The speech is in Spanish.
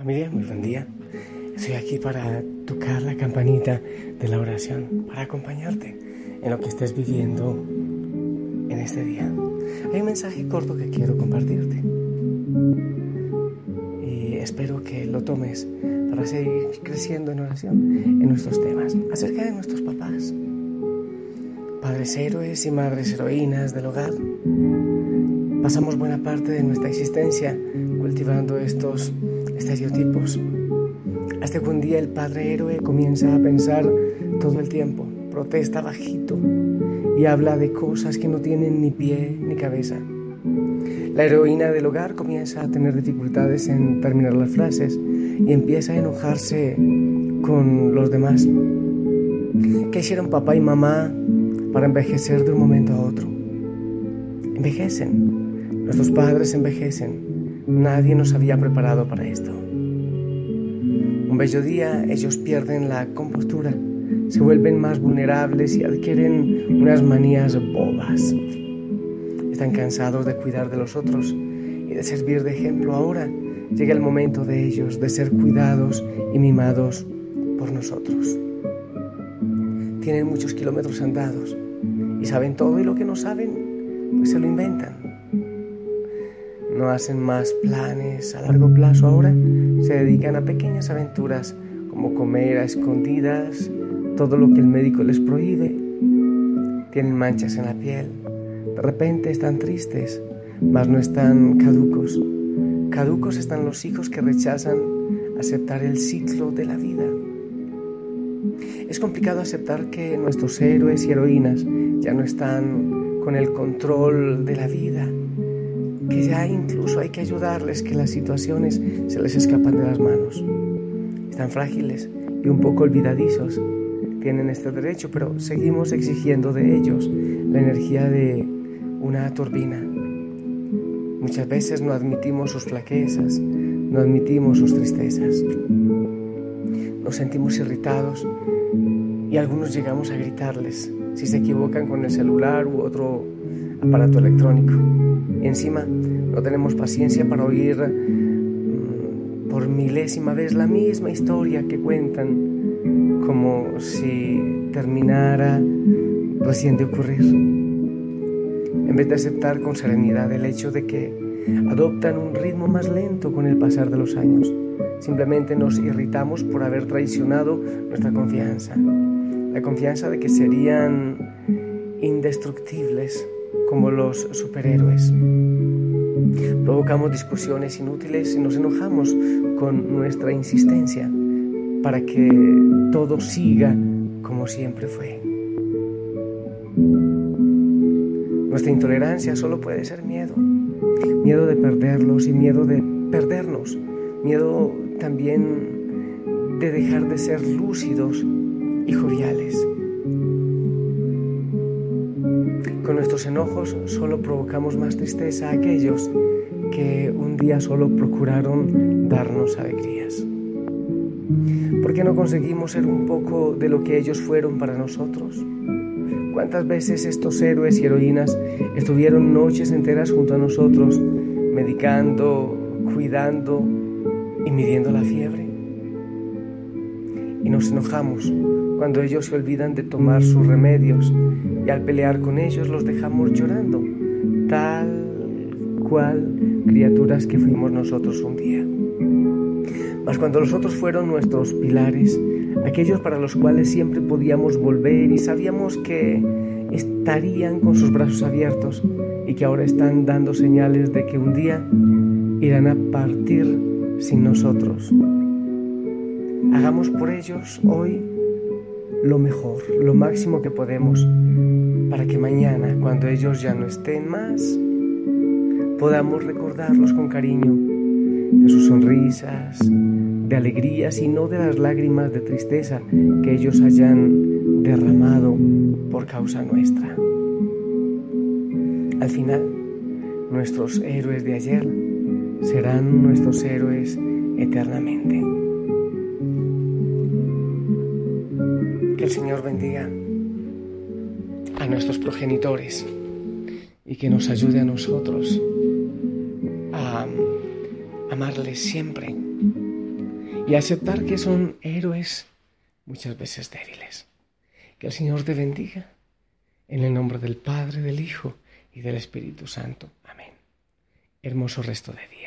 Familia, muy buen día. Estoy aquí para tocar la campanita de la oración, para acompañarte en lo que estés viviendo en este día. Hay un mensaje corto que quiero compartirte y espero que lo tomes para seguir creciendo en oración en nuestros temas acerca de nuestros papás, padres héroes y madres heroínas del hogar. Pasamos buena parte de nuestra existencia cultivando estos estereotipos. Hasta que un día el padre héroe comienza a pensar todo el tiempo, protesta bajito y habla de cosas que no tienen ni pie ni cabeza. La heroína del hogar comienza a tener dificultades en terminar las frases y empieza a enojarse con los demás. ¿Qué hicieron papá y mamá para envejecer de un momento a otro? Envejecen. Nuestros padres envejecen. Nadie nos había preparado para esto. Un bello día ellos pierden la compostura, se vuelven más vulnerables y adquieren unas manías bobas. Están cansados de cuidar de los otros y de servir de ejemplo. Ahora llega el momento de ellos de ser cuidados y mimados por nosotros. Tienen muchos kilómetros andados y saben todo y lo que no saben, pues se lo inventan no hacen más planes a largo plazo ahora, se dedican a pequeñas aventuras como comer a escondidas, todo lo que el médico les prohíbe. Tienen manchas en la piel, de repente están tristes, mas no están caducos. Caducos están los hijos que rechazan aceptar el ciclo de la vida. Es complicado aceptar que nuestros héroes y heroínas ya no están con el control de la vida, que ya incluso hay que ayudarles, que las situaciones se les escapan de las manos. Están frágiles y un poco olvidadizos. Tienen este derecho, pero seguimos exigiendo de ellos la energía de una turbina. Muchas veces no admitimos sus flaquezas, no admitimos sus tristezas. Nos sentimos irritados y algunos llegamos a gritarles si se equivocan con el celular u otro aparato electrónico. Y encima no tenemos paciencia para oír mm, por milésima vez la misma historia que cuentan como si terminara recién de ocurrir. En vez de aceptar con serenidad el hecho de que adoptan un ritmo más lento con el pasar de los años, simplemente nos irritamos por haber traicionado nuestra confianza, la confianza de que serían indestructibles como los superhéroes. Provocamos discusiones inútiles y nos enojamos con nuestra insistencia para que todo siga como siempre fue. Nuestra intolerancia solo puede ser miedo, miedo de perderlos y miedo de perdernos, miedo también de dejar de ser lúcidos y joviales. Nuestros enojos solo provocamos más tristeza a aquellos que un día solo procuraron darnos alegrías. ¿Por qué no conseguimos ser un poco de lo que ellos fueron para nosotros? ¿Cuántas veces estos héroes y heroínas estuvieron noches enteras junto a nosotros, medicando, cuidando y midiendo la fiebre? Y nos enojamos cuando ellos se olvidan de tomar sus remedios y al pelear con ellos los dejamos llorando, tal cual criaturas que fuimos nosotros un día. Mas cuando los otros fueron nuestros pilares, aquellos para los cuales siempre podíamos volver y sabíamos que estarían con sus brazos abiertos y que ahora están dando señales de que un día irán a partir sin nosotros. Hagamos por ellos hoy lo mejor, lo máximo que podemos, para que mañana, cuando ellos ya no estén más, podamos recordarlos con cariño de sus sonrisas, de alegrías y no de las lágrimas de tristeza que ellos hayan derramado por causa nuestra. Al final, nuestros héroes de ayer serán nuestros héroes eternamente. El Señor bendiga a nuestros progenitores y que nos ayude a nosotros a amarles siempre y aceptar que son héroes muchas veces débiles. Que el Señor te bendiga. En el nombre del Padre, del Hijo y del Espíritu Santo. Amén. Hermoso resto de día.